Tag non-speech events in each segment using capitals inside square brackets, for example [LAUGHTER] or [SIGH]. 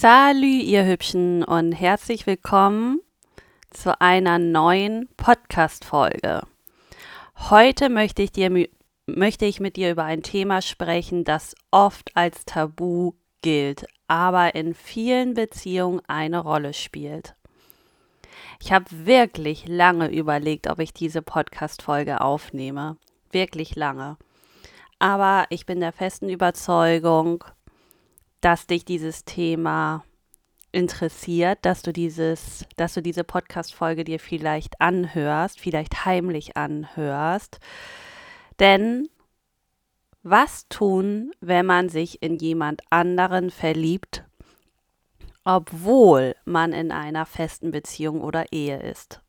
Salü, ihr Hübschen, und herzlich willkommen zu einer neuen Podcast-Folge. Heute möchte ich, dir, möchte ich mit dir über ein Thema sprechen, das oft als Tabu gilt, aber in vielen Beziehungen eine Rolle spielt. Ich habe wirklich lange überlegt, ob ich diese Podcast-Folge aufnehme. Wirklich lange. Aber ich bin der festen Überzeugung, dass dich dieses Thema interessiert, dass du dieses, dass du diese Podcast-Folge dir vielleicht anhörst, vielleicht heimlich anhörst. Denn was tun, wenn man sich in jemand anderen verliebt, obwohl man in einer festen Beziehung oder Ehe ist?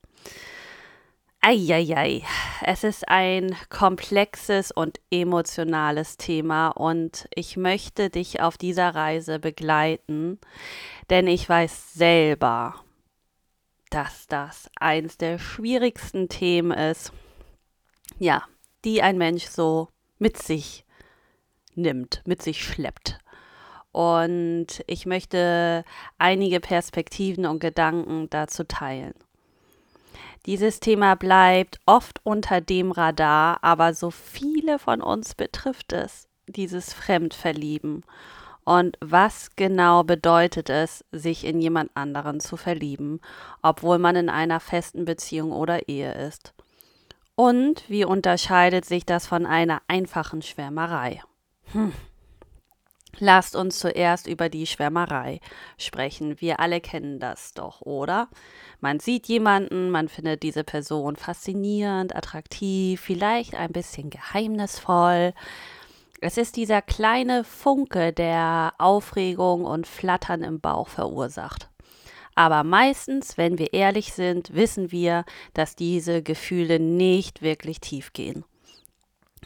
Eieiei, es ist ein komplexes und emotionales Thema und ich möchte dich auf dieser Reise begleiten, denn ich weiß selber, dass das eins der schwierigsten Themen ist, ja, die ein Mensch so mit sich nimmt, mit sich schleppt. Und ich möchte einige Perspektiven und Gedanken dazu teilen. Dieses Thema bleibt oft unter dem Radar, aber so viele von uns betrifft es, dieses Fremdverlieben. Und was genau bedeutet es, sich in jemand anderen zu verlieben, obwohl man in einer festen Beziehung oder Ehe ist? Und wie unterscheidet sich das von einer einfachen Schwärmerei? Hm. Lasst uns zuerst über die Schwärmerei sprechen. Wir alle kennen das doch, oder? Man sieht jemanden, man findet diese Person faszinierend, attraktiv, vielleicht ein bisschen geheimnisvoll. Es ist dieser kleine Funke, der Aufregung und Flattern im Bauch verursacht. Aber meistens, wenn wir ehrlich sind, wissen wir, dass diese Gefühle nicht wirklich tief gehen.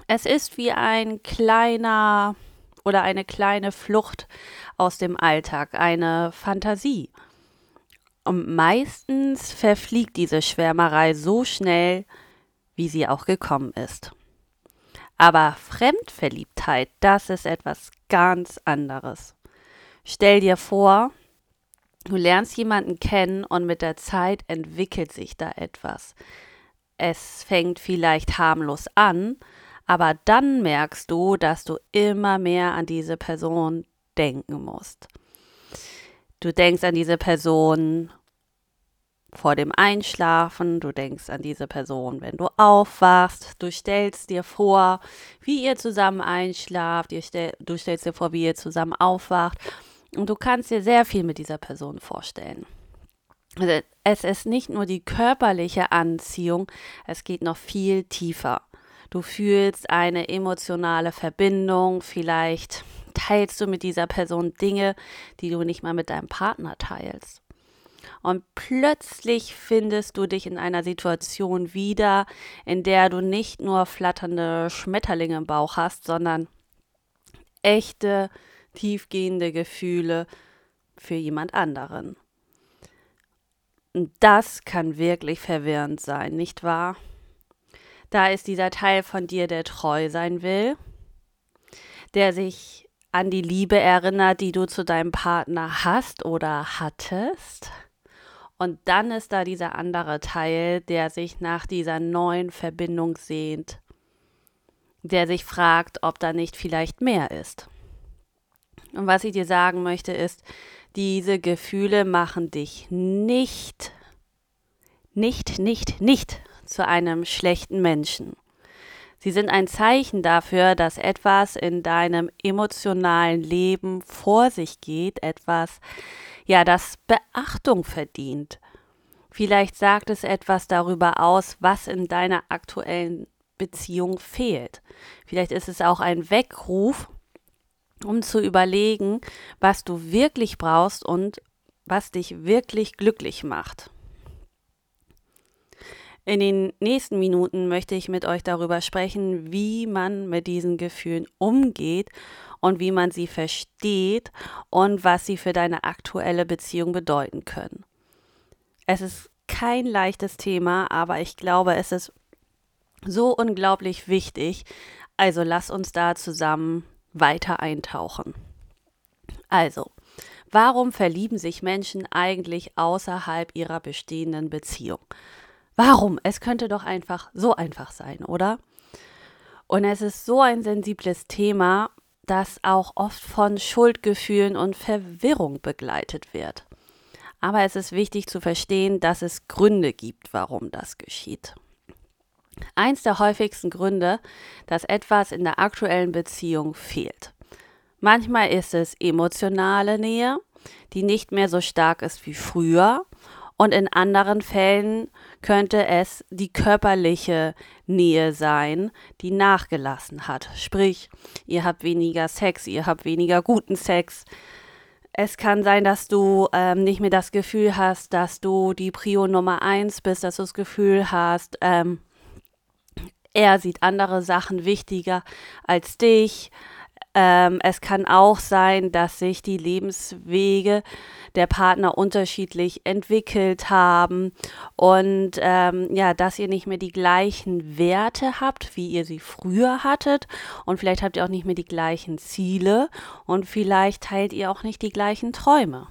Es ist wie ein kleiner oder eine kleine Flucht aus dem Alltag, eine Fantasie. Und meistens verfliegt diese Schwärmerei so schnell, wie sie auch gekommen ist. Aber Fremdverliebtheit, das ist etwas ganz anderes. Stell dir vor, du lernst jemanden kennen und mit der Zeit entwickelt sich da etwas. Es fängt vielleicht harmlos an, aber dann merkst du, dass du immer mehr an diese Person denken musst. Du denkst an diese Person vor dem Einschlafen, du denkst an diese Person, wenn du aufwachst, du stellst dir vor, wie ihr zusammen einschlaft, du stellst dir vor, wie ihr zusammen aufwacht und du kannst dir sehr viel mit dieser Person vorstellen. Also es ist nicht nur die körperliche Anziehung, es geht noch viel tiefer. Du fühlst eine emotionale Verbindung, vielleicht teilst du mit dieser Person Dinge, die du nicht mal mit deinem Partner teilst. Und plötzlich findest du dich in einer Situation wieder, in der du nicht nur flatternde Schmetterlinge im Bauch hast, sondern echte, tiefgehende Gefühle für jemand anderen. Und das kann wirklich verwirrend sein, nicht wahr? Da ist dieser Teil von dir, der treu sein will, der sich an die Liebe erinnert, die du zu deinem Partner hast oder hattest. Und dann ist da dieser andere Teil, der sich nach dieser neuen Verbindung sehnt, der sich fragt, ob da nicht vielleicht mehr ist. Und was ich dir sagen möchte ist, diese Gefühle machen dich nicht, nicht, nicht, nicht zu einem schlechten Menschen. Sie sind ein Zeichen dafür, dass etwas in deinem emotionalen Leben vor sich geht, etwas, ja, das Beachtung verdient. Vielleicht sagt es etwas darüber aus, was in deiner aktuellen Beziehung fehlt. Vielleicht ist es auch ein Weckruf, um zu überlegen, was du wirklich brauchst und was dich wirklich glücklich macht. In den nächsten Minuten möchte ich mit euch darüber sprechen, wie man mit diesen Gefühlen umgeht und wie man sie versteht und was sie für deine aktuelle Beziehung bedeuten können. Es ist kein leichtes Thema, aber ich glaube, es ist so unglaublich wichtig. Also lass uns da zusammen weiter eintauchen. Also, Warum verlieben sich Menschen eigentlich außerhalb ihrer bestehenden Beziehung? Warum? Es könnte doch einfach so einfach sein, oder? Und es ist so ein sensibles Thema, das auch oft von Schuldgefühlen und Verwirrung begleitet wird. Aber es ist wichtig zu verstehen, dass es Gründe gibt, warum das geschieht. Eins der häufigsten Gründe, dass etwas in der aktuellen Beziehung fehlt. Manchmal ist es emotionale Nähe, die nicht mehr so stark ist wie früher. Und in anderen Fällen könnte es die körperliche Nähe sein, die nachgelassen hat. Sprich, ihr habt weniger Sex, ihr habt weniger guten Sex. Es kann sein, dass du ähm, nicht mehr das Gefühl hast, dass du die Prio Nummer eins bist, dass du das Gefühl hast, ähm, er sieht andere Sachen wichtiger als dich. Ähm, es kann auch sein, dass sich die Lebenswege der Partner unterschiedlich entwickelt haben und ähm, ja, dass ihr nicht mehr die gleichen Werte habt, wie ihr sie früher hattet und vielleicht habt ihr auch nicht mehr die gleichen Ziele und vielleicht teilt ihr auch nicht die gleichen Träume.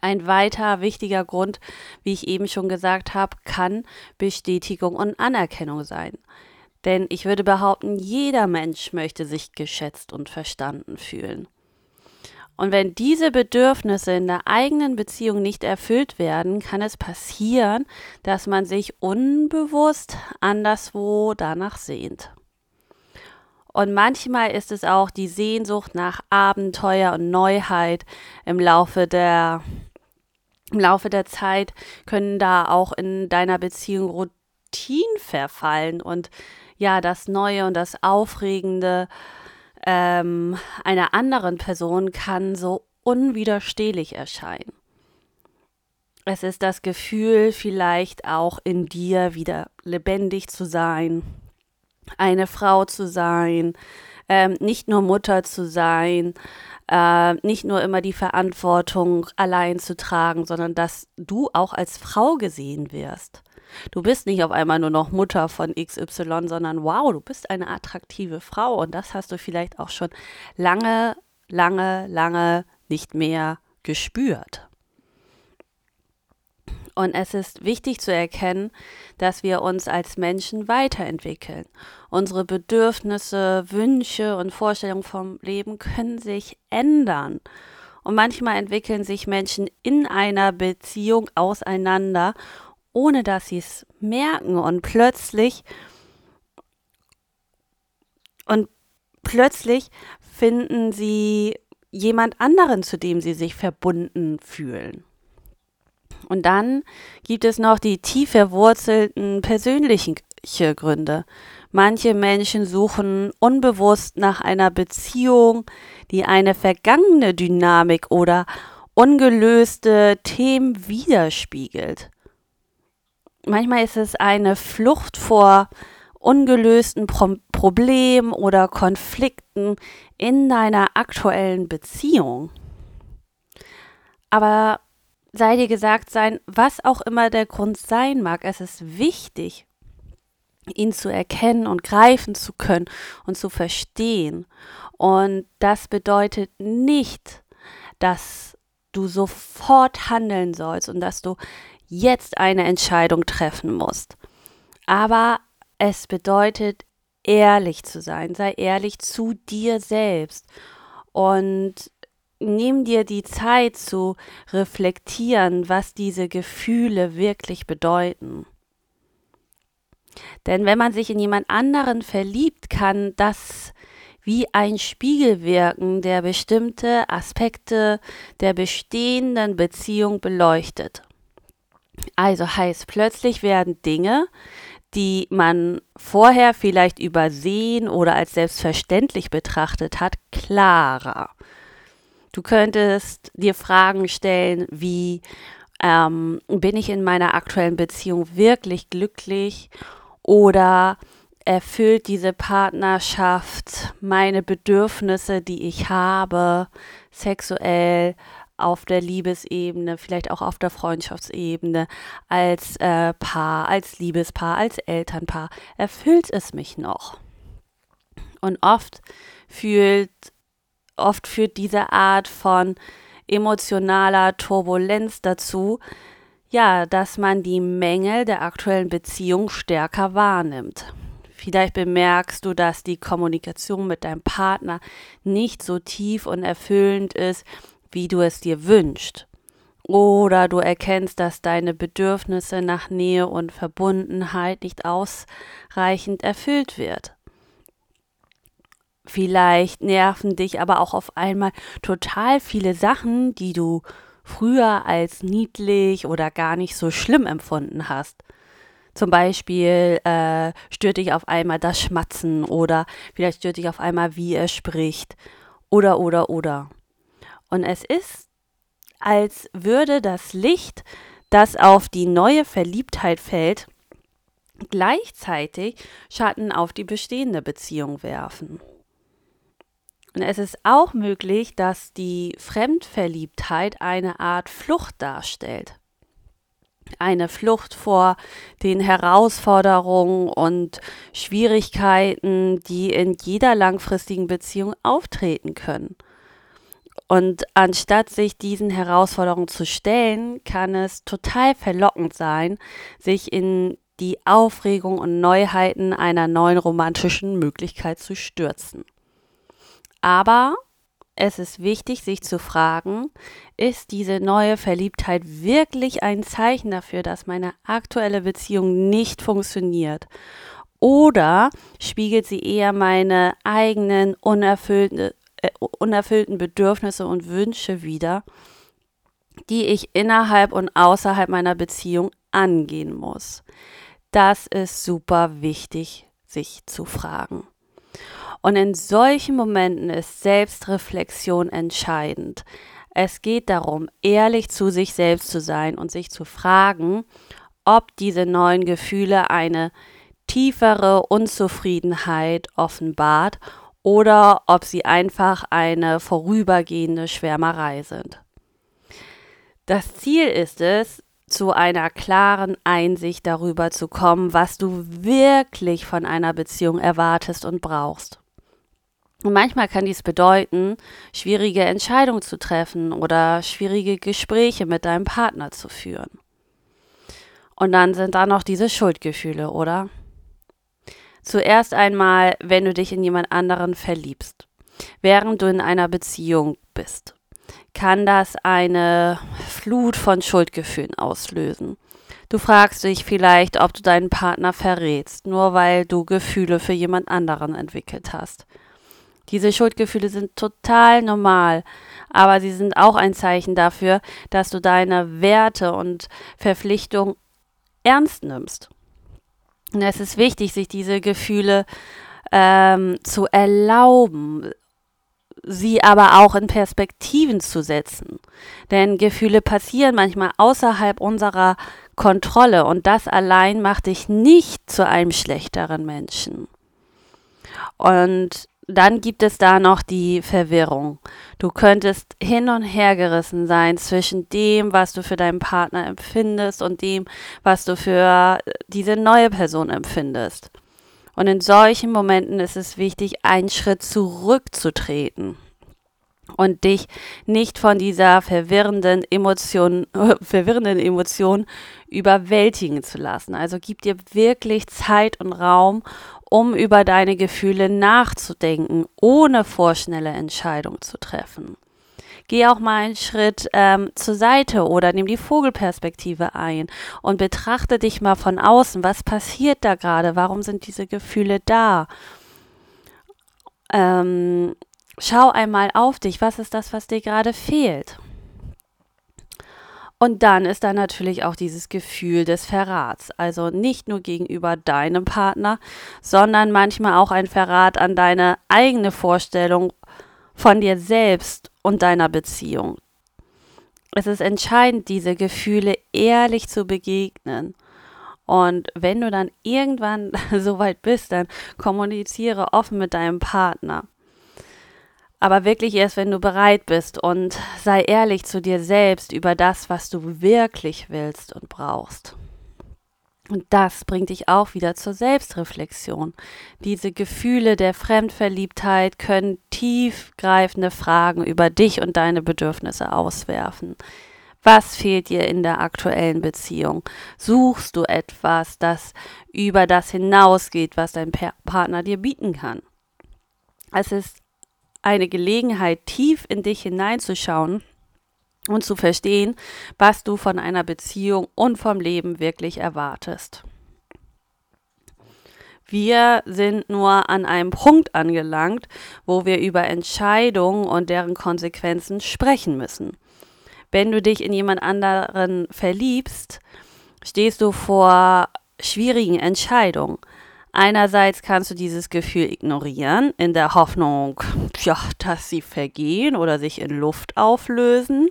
Ein weiter wichtiger Grund, wie ich eben schon gesagt habe, kann Bestätigung und Anerkennung sein. Denn ich würde behaupten, jeder Mensch möchte sich geschätzt und verstanden fühlen. Und wenn diese Bedürfnisse in der eigenen Beziehung nicht erfüllt werden, kann es passieren, dass man sich unbewusst anderswo danach sehnt. Und manchmal ist es auch die Sehnsucht nach Abenteuer und Neuheit im Laufe der im Laufe der Zeit können da auch in deiner Beziehung Routinen verfallen und ja, das Neue und das Aufregende ähm, einer anderen Person kann so unwiderstehlich erscheinen. Es ist das Gefühl, vielleicht auch in dir wieder lebendig zu sein, eine Frau zu sein, ähm, nicht nur Mutter zu sein, äh, nicht nur immer die Verantwortung allein zu tragen, sondern dass du auch als Frau gesehen wirst. Du bist nicht auf einmal nur noch Mutter von XY, sondern wow, du bist eine attraktive Frau und das hast du vielleicht auch schon lange, lange, lange nicht mehr gespürt. Und es ist wichtig zu erkennen, dass wir uns als Menschen weiterentwickeln. Unsere Bedürfnisse, Wünsche und Vorstellungen vom Leben können sich ändern. Und manchmal entwickeln sich Menschen in einer Beziehung auseinander ohne dass sie es merken und plötzlich und plötzlich finden sie jemand anderen, zu dem sie sich verbunden fühlen. Und dann gibt es noch die tief verwurzelten persönlichen Gründe. Manche Menschen suchen unbewusst nach einer Beziehung, die eine vergangene Dynamik oder ungelöste Themen widerspiegelt. Manchmal ist es eine Flucht vor ungelösten Pro Problemen oder Konflikten in deiner aktuellen Beziehung. Aber sei dir gesagt sein, was auch immer der Grund sein mag, es ist wichtig, ihn zu erkennen und greifen zu können und zu verstehen. Und das bedeutet nicht, dass du sofort handeln sollst und dass du jetzt eine Entscheidung treffen musst. Aber es bedeutet, ehrlich zu sein. Sei ehrlich zu dir selbst. Und nimm dir die Zeit zu reflektieren, was diese Gefühle wirklich bedeuten. Denn wenn man sich in jemand anderen verliebt, kann das wie ein Spiegel wirken, der bestimmte Aspekte der bestehenden Beziehung beleuchtet. Also heißt, plötzlich werden Dinge, die man vorher vielleicht übersehen oder als selbstverständlich betrachtet hat, klarer. Du könntest dir Fragen stellen wie, ähm, bin ich in meiner aktuellen Beziehung wirklich glücklich oder erfüllt diese Partnerschaft meine Bedürfnisse, die ich habe, sexuell, auf der Liebesebene, vielleicht auch auf der Freundschaftsebene, als äh, Paar, als Liebespaar, als Elternpaar, erfüllt es mich noch. Und oft fühlt, oft führt diese Art von emotionaler Turbulenz dazu, ja, dass man die Mängel der aktuellen Beziehung stärker wahrnimmt. Vielleicht bemerkst du, dass die Kommunikation mit deinem Partner nicht so tief und erfüllend ist, wie du es dir wünschst. Oder du erkennst, dass deine Bedürfnisse nach Nähe und Verbundenheit nicht ausreichend erfüllt wird. Vielleicht nerven dich aber auch auf einmal total viele Sachen, die du früher als niedlich oder gar nicht so schlimm empfunden hast. Zum Beispiel äh, stört dich auf einmal das Schmatzen oder vielleicht stört dich auf einmal, wie er spricht. Oder, oder, oder. Und es ist, als würde das Licht, das auf die neue Verliebtheit fällt, gleichzeitig Schatten auf die bestehende Beziehung werfen. Und es ist auch möglich, dass die Fremdverliebtheit eine Art Flucht darstellt. Eine Flucht vor den Herausforderungen und Schwierigkeiten, die in jeder langfristigen Beziehung auftreten können. Und anstatt sich diesen Herausforderungen zu stellen, kann es total verlockend sein, sich in die Aufregung und Neuheiten einer neuen romantischen Möglichkeit zu stürzen. Aber es ist wichtig, sich zu fragen, ist diese neue Verliebtheit wirklich ein Zeichen dafür, dass meine aktuelle Beziehung nicht funktioniert? Oder spiegelt sie eher meine eigenen unerfüllten, unerfüllten Bedürfnisse und Wünsche wider, die ich innerhalb und außerhalb meiner Beziehung angehen muss? Das ist super wichtig, sich zu fragen. Und in solchen Momenten ist Selbstreflexion entscheidend. Es geht darum, ehrlich zu sich selbst zu sein und sich zu fragen, ob diese neuen Gefühle eine tiefere Unzufriedenheit offenbart oder ob sie einfach eine vorübergehende Schwärmerei sind. Das Ziel ist es, zu einer klaren Einsicht darüber zu kommen, was du wirklich von einer Beziehung erwartest und brauchst. Und manchmal kann dies bedeuten, schwierige Entscheidungen zu treffen oder schwierige Gespräche mit deinem Partner zu führen. Und dann sind da noch diese Schuldgefühle, oder? Zuerst einmal, wenn du dich in jemand anderen verliebst, während du in einer Beziehung bist, kann das eine Flut von Schuldgefühlen auslösen. Du fragst dich vielleicht, ob du deinen Partner verrätst, nur weil du Gefühle für jemand anderen entwickelt hast. Diese Schuldgefühle sind total normal, aber sie sind auch ein Zeichen dafür, dass du deine Werte und Verpflichtungen ernst nimmst. Und es ist wichtig, sich diese Gefühle ähm, zu erlauben, sie aber auch in Perspektiven zu setzen. Denn Gefühle passieren manchmal außerhalb unserer Kontrolle und das allein macht dich nicht zu einem schlechteren Menschen. Und dann gibt es da noch die Verwirrung. Du könntest hin und her gerissen sein zwischen dem, was du für deinen Partner empfindest und dem, was du für diese neue Person empfindest. Und in solchen Momenten ist es wichtig, einen Schritt zurückzutreten und dich nicht von dieser verwirrenden Emotion, [LAUGHS] verwirrenden Emotion überwältigen zu lassen. Also gib dir wirklich Zeit und Raum, um über deine Gefühle nachzudenken, ohne vorschnelle Entscheidungen zu treffen. Geh auch mal einen Schritt ähm, zur Seite oder nimm die Vogelperspektive ein und betrachte dich mal von außen. Was passiert da gerade? Warum sind diese Gefühle da? Ähm, schau einmal auf dich. Was ist das, was dir gerade fehlt? Und dann ist da natürlich auch dieses Gefühl des Verrats. Also nicht nur gegenüber deinem Partner, sondern manchmal auch ein Verrat an deine eigene Vorstellung von dir selbst und deiner Beziehung. Es ist entscheidend, diese Gefühle ehrlich zu begegnen. Und wenn du dann irgendwann [LAUGHS] so weit bist, dann kommuniziere offen mit deinem Partner aber wirklich erst, wenn du bereit bist und sei ehrlich zu dir selbst über das, was du wirklich willst und brauchst. Und das bringt dich auch wieder zur Selbstreflexion. Diese Gefühle der Fremdverliebtheit können tiefgreifende Fragen über dich und deine Bedürfnisse auswerfen. Was fehlt dir in der aktuellen Beziehung? Suchst du etwas, das über das hinausgeht, was dein Partner dir bieten kann? Es ist eine Gelegenheit, tief in dich hineinzuschauen und zu verstehen, was du von einer Beziehung und vom Leben wirklich erwartest. Wir sind nur an einem Punkt angelangt, wo wir über Entscheidungen und deren Konsequenzen sprechen müssen. Wenn du dich in jemand anderen verliebst, stehst du vor schwierigen Entscheidungen. Einerseits kannst du dieses Gefühl ignorieren, in der Hoffnung, ja, dass sie vergehen oder sich in Luft auflösen.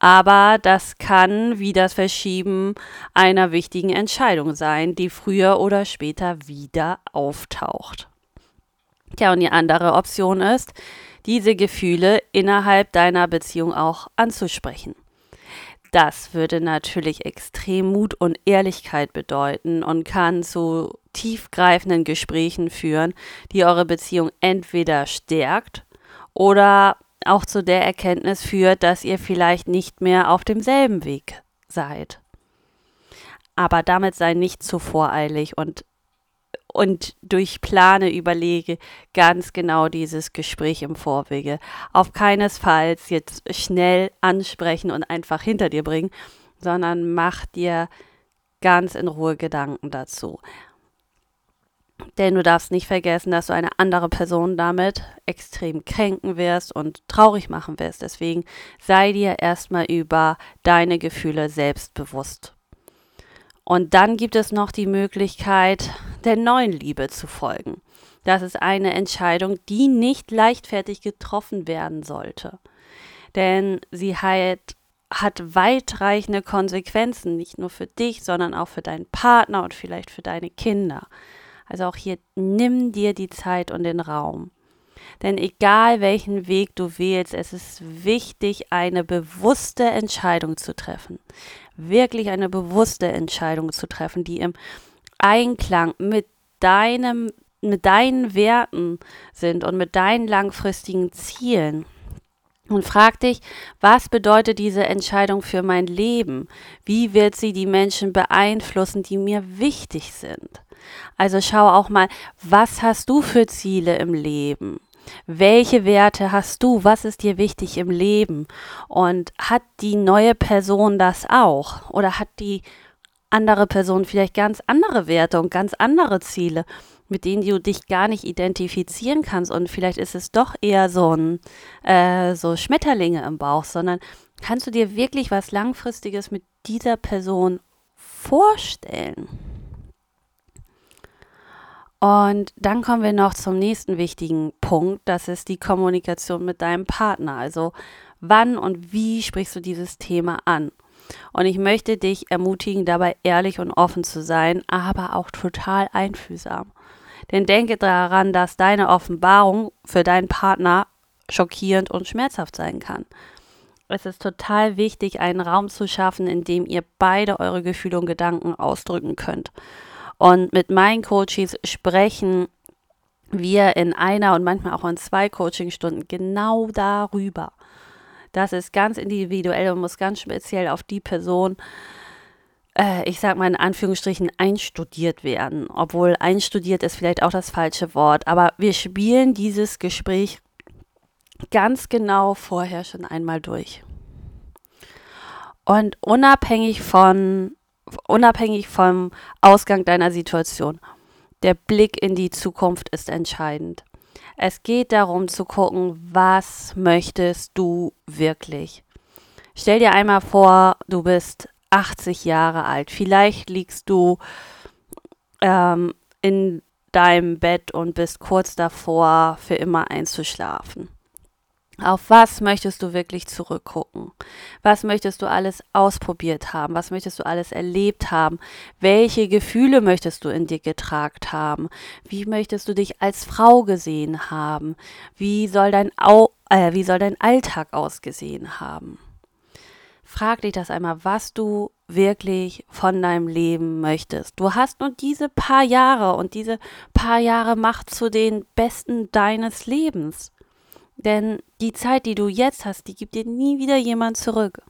Aber das kann wie das Verschieben einer wichtigen Entscheidung sein, die früher oder später wieder auftaucht. Tja, und die andere Option ist, diese Gefühle innerhalb deiner Beziehung auch anzusprechen. Das würde natürlich extrem Mut und Ehrlichkeit bedeuten und kann zu tiefgreifenden Gesprächen führen, die eure Beziehung entweder stärkt oder auch zu der Erkenntnis führt, dass ihr vielleicht nicht mehr auf demselben Weg seid. Aber damit sei nicht zu voreilig und und durch Plane überlege ganz genau dieses Gespräch im Vorwege. Auf keinesfalls jetzt schnell ansprechen und einfach hinter dir bringen, sondern mach dir ganz in Ruhe Gedanken dazu. Denn du darfst nicht vergessen, dass du eine andere Person damit extrem kränken wirst und traurig machen wirst. Deswegen sei dir erstmal über deine Gefühle selbstbewusst. Und dann gibt es noch die Möglichkeit, der neuen Liebe zu folgen. Das ist eine Entscheidung, die nicht leichtfertig getroffen werden sollte. Denn sie hat, hat weitreichende Konsequenzen, nicht nur für dich, sondern auch für deinen Partner und vielleicht für deine Kinder. Also auch hier nimm dir die Zeit und den Raum. Denn egal welchen Weg du wählst, es ist wichtig, eine bewusste Entscheidung zu treffen. Wirklich eine bewusste Entscheidung zu treffen, die im Einklang mit deinem, mit deinen Werten sind und mit deinen langfristigen Zielen. Und frag dich, was bedeutet diese Entscheidung für mein Leben? Wie wird sie die Menschen beeinflussen, die mir wichtig sind? Also schau auch mal, was hast du für Ziele im Leben? Welche Werte hast du? Was ist dir wichtig im Leben? Und hat die neue Person das auch? Oder hat die andere Person vielleicht ganz andere Werte und ganz andere Ziele, mit denen du dich gar nicht identifizieren kannst. Und vielleicht ist es doch eher so ein äh, so Schmetterlinge im Bauch, sondern kannst du dir wirklich was Langfristiges mit dieser Person vorstellen? Und dann kommen wir noch zum nächsten wichtigen Punkt, das ist die Kommunikation mit deinem Partner. Also wann und wie sprichst du dieses Thema an? Und ich möchte dich ermutigen, dabei ehrlich und offen zu sein, aber auch total einfühlsam. Denn denke daran, dass deine Offenbarung für deinen Partner schockierend und schmerzhaft sein kann. Es ist total wichtig, einen Raum zu schaffen, in dem ihr beide eure Gefühle und Gedanken ausdrücken könnt. Und mit meinen Coaches sprechen wir in einer und manchmal auch in zwei Coachingstunden genau darüber. Das ist ganz individuell und muss ganz speziell auf die Person, äh, ich sag mal in Anführungsstrichen, einstudiert werden. Obwohl einstudiert ist vielleicht auch das falsche Wort. Aber wir spielen dieses Gespräch ganz genau vorher schon einmal durch. Und unabhängig von unabhängig vom Ausgang deiner Situation. Der Blick in die Zukunft ist entscheidend. Es geht darum zu gucken, was möchtest du wirklich. Stell dir einmal vor, du bist 80 Jahre alt. Vielleicht liegst du ähm, in deinem Bett und bist kurz davor, für immer einzuschlafen. Auf was möchtest du wirklich zurückgucken? Was möchtest du alles ausprobiert haben? Was möchtest du alles erlebt haben? Welche Gefühle möchtest du in dir getragen haben? Wie möchtest du dich als Frau gesehen haben? Wie soll dein, Au äh, wie soll dein Alltag ausgesehen haben? Frag dich das einmal, was du wirklich von deinem Leben möchtest. Du hast nur diese paar Jahre und diese paar Jahre macht zu den besten deines Lebens. Denn die Zeit, die du jetzt hast, die gibt dir nie wieder jemand zurück.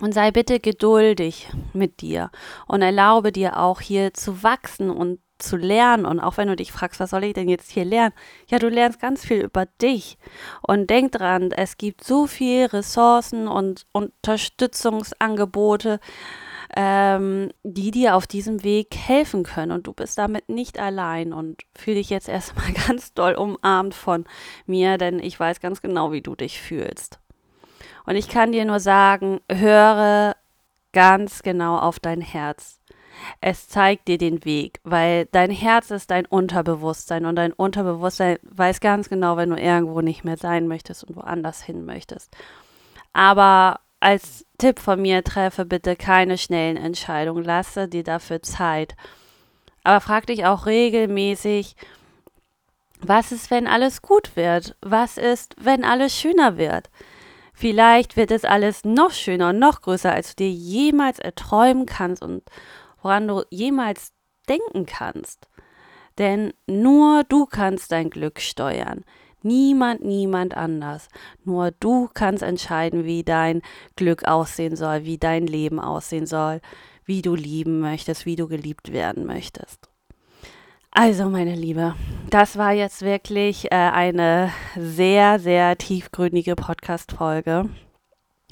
Und sei bitte geduldig mit dir und erlaube dir auch hier zu wachsen und zu lernen. Und auch wenn du dich fragst, was soll ich denn jetzt hier lernen? Ja, du lernst ganz viel über dich. Und denk dran, es gibt so viele Ressourcen und Unterstützungsangebote, ähm, die dir auf diesem Weg helfen können. Und du bist damit nicht allein. Und fühle dich jetzt erstmal [LAUGHS] ganz doll umarmt von mir, denn ich weiß ganz genau, wie du dich fühlst. Und ich kann dir nur sagen, höre ganz genau auf dein Herz. Es zeigt dir den Weg, weil dein Herz ist dein Unterbewusstsein und dein Unterbewusstsein weiß ganz genau, wenn du irgendwo nicht mehr sein möchtest und woanders hin möchtest. Aber als Tipp von mir, treffe bitte keine schnellen Entscheidungen, lasse dir dafür Zeit. Aber frag dich auch regelmäßig, was ist, wenn alles gut wird? Was ist, wenn alles schöner wird? Vielleicht wird es alles noch schöner und noch größer, als du dir jemals erträumen kannst und woran du jemals denken kannst. Denn nur du kannst dein Glück steuern. Niemand, niemand anders. Nur du kannst entscheiden, wie dein Glück aussehen soll, wie dein Leben aussehen soll, wie du lieben möchtest, wie du geliebt werden möchtest. Also, meine Liebe, das war jetzt wirklich äh, eine sehr, sehr tiefgründige Podcast-Folge.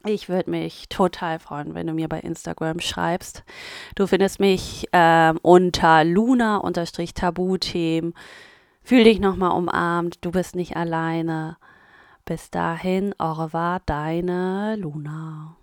Ich würde mich total freuen, wenn du mir bei Instagram schreibst. Du findest mich ähm, unter Luna-Tabuthemen. Fühl dich nochmal umarmt. Du bist nicht alleine. Bis dahin, au revoir, deine Luna.